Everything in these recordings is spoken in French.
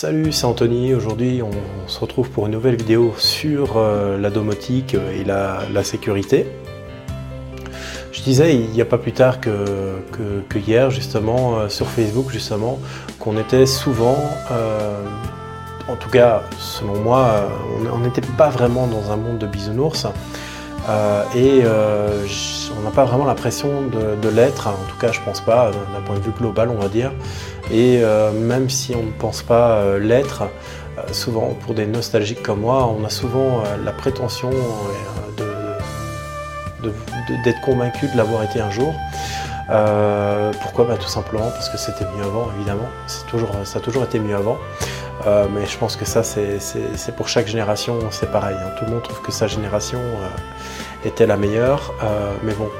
Salut, c'est Anthony. Aujourd'hui, on, se retrouve pour une nouvelle vidéo sur euh, la domotique et la, sécurité. Je disais il n'y a pas plus tard que, hier, justement, euh, sur Facebook, justement, qu'on était souvent, euh, en tout cas, selon moi, on n'était pas vraiment dans un monde de bisounours. Et on n'a pas vraiment l'impression de, l'être, en tout cas je pense pas, d'un point de vue global on va dire. Et euh, même si on ne pense pas euh, l'être, euh, souvent pour des nostalgiques comme moi, on a souvent la prétention d'être convaincu de l'avoir été un jour. pourquoi? Bah, Tout simplement parce que c'était mieux avant, évidemment. Toujours, ça a toujours été mieux avant. Mais je pense que ça, c'est pour chaque génération, c'est pareil. Hein. Tout le monde trouve que sa génération était la meilleure. mais bon,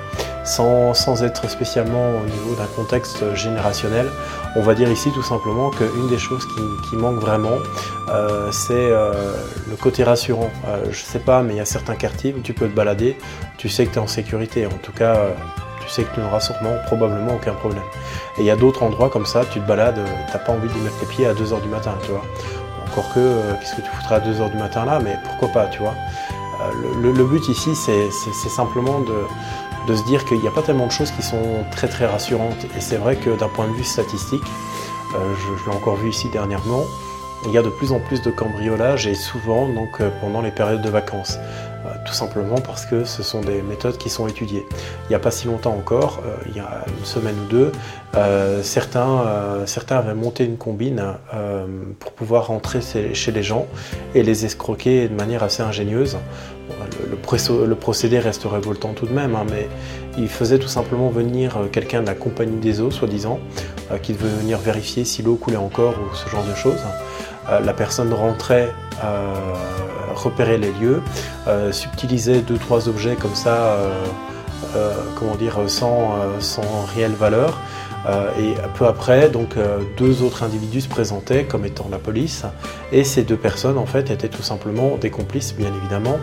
sans, être spécialement au niveau d'un contexte générationnel. On va dire ici tout simplement qu'une des choses qui, manque vraiment, euh, c'est euh, le côté rassurant. Euh, je sais pas, mais il y a certains quartiers où tu peux te balader, tu sais que tu es en sécurité. En tout cas, tu sais que tu n'auras sûrement, probablement aucun problème. Et il y a d'autres endroits comme ça, tu te balades, t'as pas envie d'y mettre les pieds à 2h du matin, tu vois. Encore que, qu'est-ce que tu foutras à 2h du matin là, mais pourquoi pas, tu vois. le, but ici, c'est simplement de, de se dire qu'il n'y a pas tellement de choses qui sont très très rassurantes. Et c'est vrai que d'un point de vue statistique, euh, je, l'ai encore vu ici dernièrement, il y a de plus en plus de cambriolages et souvent donc euh, pendant les périodes de vacances. Euh, tout simplement parce que ce sont des méthodes qui sont étudiées. Il n'y a pas si longtemps encore, il y a une semaine ou deux, certains, certains avaient monté une combine pour pouvoir rentrer chez les gens et les escroquer de manière assez ingénieuse le, procédé reste révoltant tout de même, hein, mais il faisait tout simplement venir euh, quelqu'un de la compagnie des eaux, soi-disant, euh, qui devait venir vérifier si l'eau coulait encore ou ce genre de choses. Euh, la personne rentrait, repérait les lieux, subtilisait deux trois objets comme ça, comment dire, sans, sans réelle valeur. et peu après, donc deux autres individus se présentaient comme étant la police, et ces deux personnes en fait étaient tout simplement des complices, bien évidemment,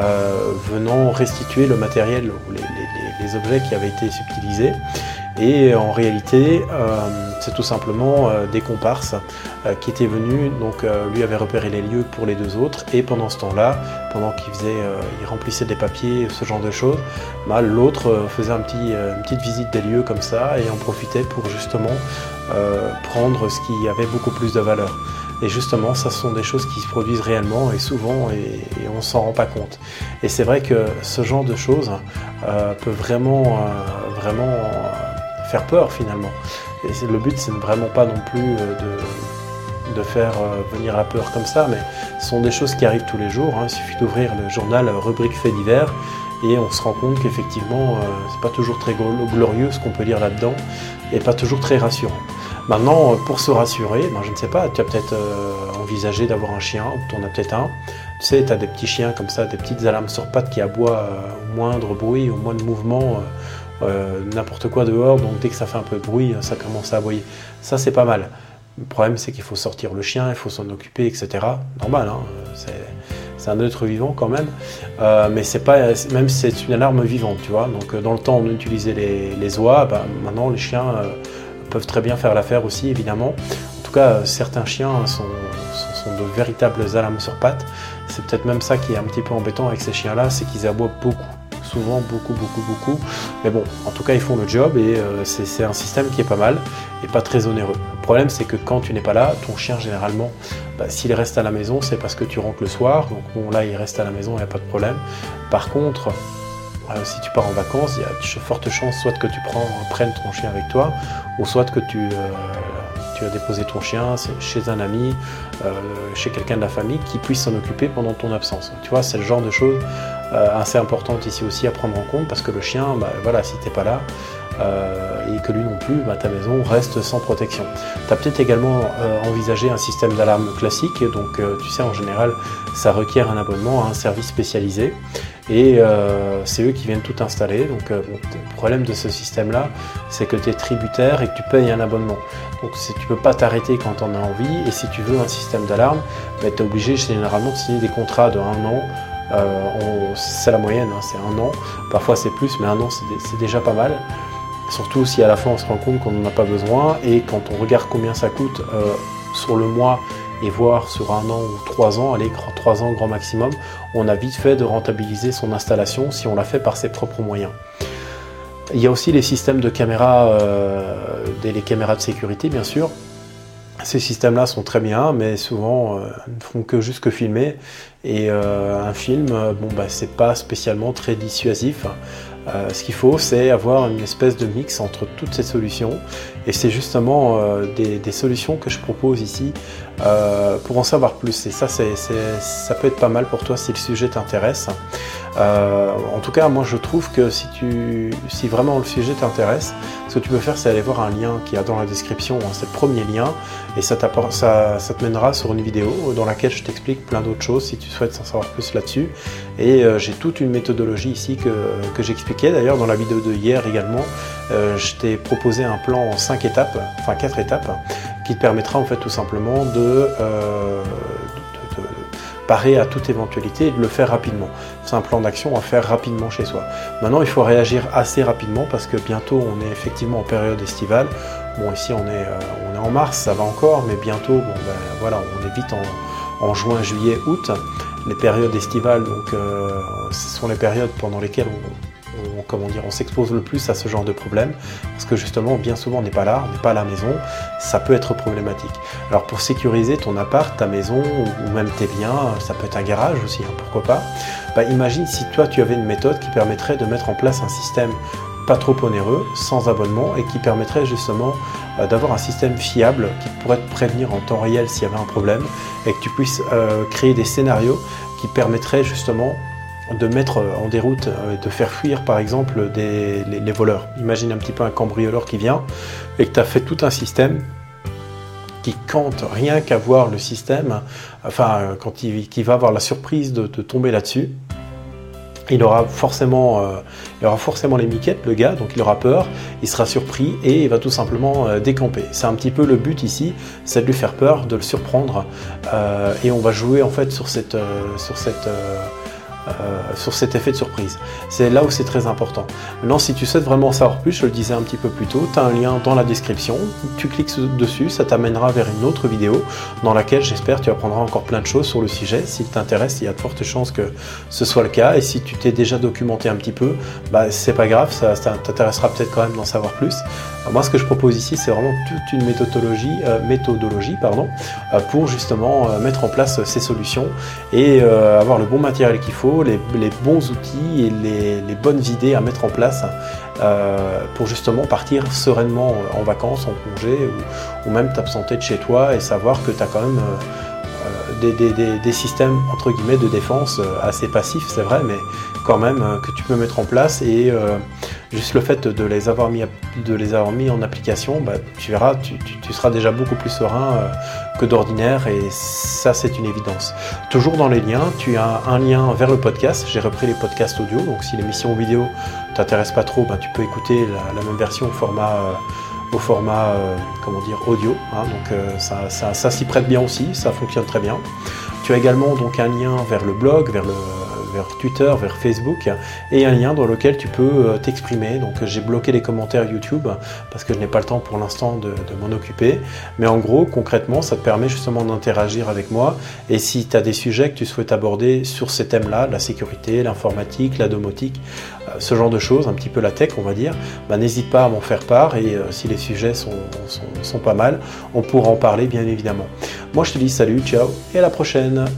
euh, venant restituer le matériel ou les, objets qui avaient été subtilisés. Et en réalité, euh, c'est tout simplement euh, des comparses qui étaient venus, donc lui avait repéré les lieux pour les deux autres, et pendant ce temps-là, pendant qu'il faisait, il remplissait des papiers, ce genre de choses, bah, l'autre faisait un petit, une petite visite des lieux comme ça et en profitait pour justement prendre ce qui avait beaucoup plus de valeur. Et justement, ça sont des choses qui se produisent réellement et souvent, et, on ne s'en rend pas compte. Et c'est vrai que ce genre de choses euh, peut vraiment, euh, vraiment faire peur finalement. Et le but, c'est vraiment pas non plus euh, de, de faire venir la peur comme ça, mais ce sont des choses qui arrivent tous les jours. Hein. Il suffit d'ouvrir le journal rubrique fait divers et on se rend compte qu'effectivement, c'est pas toujours très glorieux ce qu'on peut lire là-dedans et pas toujours très rassurant. Maintenant, euh, pour se rassurer, ben, je ne sais pas, tu as peut-être euh, envisagé d'avoir un chien, ou tu en as peut-être un. Tu sais, tu as des petits chiens comme ça, des petites alarmes sur pattes qui aboient euh, au moindre bruit, au moindre mouvement, n'importe quoi dehors. Donc dès que ça fait un peu de bruit, ça commence à aboyer. Ça, c'est pas mal. Le problème, c'est qu'il faut sortir le chien, il faut s'en occuper, etc. Normal, hein, c'est un être vivant quand même. mais c'est pas, même c'est une alarme vivante, tu vois. Donc dans le temps, on utilisait les, les oies, ben, maintenant les chiens peuvent très bien faire l'affaire aussi, évidemment. En tout cas, certains chiens sont, de véritables alarmes sur pattes. C'est peut-être même ça qui est un petit peu embêtant avec ces chiens-là, c'est qu'ils aboient beaucoup souvent beaucoup beaucoup beaucoup. Mais bon en tout cas ils font le job et euh, c'est un système qui est pas mal et pas très onéreux. Le problème c'est que quand tu n'es pas là ton chien généralement bah, s'il reste à la maison c'est parce que tu rentres le soir. Donc bon là il reste à la maison il n'y a pas de problème. Par contre euh, si tu pars en vacances, il y a de fortes chances soit que tu prennes ton chien avec toi, ou soit que tu, euh, tu as déposé ton chien chez un ami, euh, chez quelqu'un de la famille qui puisse s'en occuper pendant ton absence. Tu vois, c'est le genre de choses assez importantes ici aussi à prendre en compte parce que le chien, bah, voilà, si t'es pas là, et que lui non plus, bah, ta maison reste sans protection. Tu as peut-être également envisagé un système d'alarme classique, donc tu sais en général ça requiert un abonnement à un service spécialisé. Et euh, c'est eux qui viennent tout installer. Donc euh, le problème de ce système-là, c'est que tu es tributaire et que tu payes un abonnement. Donc tu ne peux pas t'arrêter quand tu en as envie. Et si tu veux un système d'alarme, bah, tu es obligé généralement de signer des contrats de un an. Euh, c'est la moyenne, hein, c'est un an. Parfois c'est plus, mais un an c'est déjà pas mal. Surtout si à la fin on se rend compte qu'on n'en a pas besoin et quand on regarde combien ça coûte sur le mois et voir sur un an ou trois ans, allez, trois ans grand maximum, on a vite fait de rentabiliser son installation si on l'a fait par ses propres moyens. Il y a aussi les systèmes de caméras, euh, les caméras de sécurité bien sûr. Ces systèmes-là sont très bien, mais souvent euh, ne font que juste que filmer. Et euh, un film, bon bah c'est pas spécialement très dissuasif. Euh, ce qu'il faut, c'est avoir une espèce de mix entre toutes ces solutions. Et c'est justement euh, des, solutions que je propose ici euh, pour en savoir plus. Et ça, ça peut être pas mal pour toi si le sujet t'intéresse. en tout cas, moi, je trouve que si, vraiment le sujet t'intéresse, ce que tu peux faire, c'est aller voir un lien qui est dans la description. Hein, c'est le premier lien. Et ça, te mènera sur une vidéo dans laquelle je t'explique plein d'autres choses si tu souhaites en savoir plus là-dessus. Et j'ai toute une méthodologie ici que, j'explique D'ailleurs, dans la vidéo de hier également, euh, je t'ai proposé un plan en 5 étapes, enfin 4 étapes, qui te permettra en fait tout simplement euh, de, parer à toute éventualité et de le faire rapidement. C'est un plan d'action à faire rapidement chez soi. Maintenant, il faut réagir assez rapidement parce que bientôt on est effectivement en période estivale. Bon, ici on est, euh, on est en mars, ça va encore, mais bientôt, bon, ben, voilà, on est vite en juin, juillet, août les périodes estivales, donc ce sont les périodes pendant lesquelles on, on s'expose le plus à ce genre de problème parce que justement, bien souvent, on n'est pas là, on n'est pas à la maison, ça peut être problématique. Alors pour sécuriser ton appart, ta maison ou même tes biens, ça peut être un garage aussi, hein, pourquoi pas. Bah, imagine si toi tu avais une méthode qui permettrait de mettre en place un système pas trop onéreux, sans abonnement et qui permettrait justement euh, d'avoir un système fiable qui pourrait te prévenir en temps réel s'il y avait un problème et que tu puisses euh, créer des scénarios qui permettraient justement de mettre en déroute, euh, de faire fuir par exemple des, les, voleurs. Imagine un petit peu un cambrioleur qui vient et que tu as fait tout un système qui compte rien qu'à voir le système, enfin quand il, va avoir la surprise de, tomber là-dessus, il aura forcément, euh, il aura forcément les miquettes, le gars, donc il aura peur, il sera surpris et il va tout simplement euh, décamper. C'est un petit peu le but ici, c'est de lui faire peur, de le surprendre, et on va jouer en fait sur cette, sur cette euh, sur cet effet de surprise. C'est là où c'est très important. Maintenant, si tu souhaites vraiment en savoir plus, je le disais un petit peu plus tôt, tu as un lien dans la description, tu cliques dessus, ça t'amènera vers une autre vidéo dans laquelle j'espère tu apprendras encore plein de choses sur le sujet. Si t'intéresse, il y a de fortes chances que ce soit le cas. Et si tu t'es déjà documenté un petit peu, bah, c'est pas grave, ça, t'intéressera peut-être quand même d'en savoir plus. moi, ce que je propose ici, c'est vraiment toute une méthodologie, euh, méthodologie pardon, euh, pour justement mettre en place ces solutions et avoir le bon matériel qu'il faut les, bons outils et les, bonnes idées à mettre en place euh, pour justement partir sereinement en vacances, en congé, ou, même t'absenter de chez toi et savoir que tu as quand même euh, des, systèmes entre guillemets de défense euh, assez passifs, c'est vrai, mais quand même que tu peux mettre en place et juste le fait de les avoir mis, de les avoir mis en application, bah, tu verras, tu, seras déjà beaucoup plus serein euh, que d'ordinaire et ça c'est une évidence. Toujours dans les liens, tu as un lien vers le podcast. J'ai repris les podcasts audio, donc si l'émission vidéo t'intéresse pas trop, bah, tu peux écouter la, même version au format, euh, au format euh, comment dire, audio. Hein. donc ça, ça, ça s'y prête bien aussi, ça fonctionne très bien. Tu as également donc un lien vers le blog, vers le vers Twitter, vers Facebook, et un lien dans lequel tu peux euh, t'exprimer. Donc j'ai bloqué les commentaires YouTube parce que je n'ai pas le temps pour l'instant de, m'en occuper. Mais en gros, concrètement, ça te permet justement d'interagir avec moi. Et si tu as des sujets que tu souhaites aborder sur ces thèmes-là, la sécurité, l'informatique, la domotique, euh, ce genre de choses, un petit peu la tech, on va dire, bah, n'hésite pas à m'en faire part. Et euh, si les sujets sont, sont pas mal, on pourra en parler bien évidemment. Moi, je te dis salut, ciao, et à la prochaine.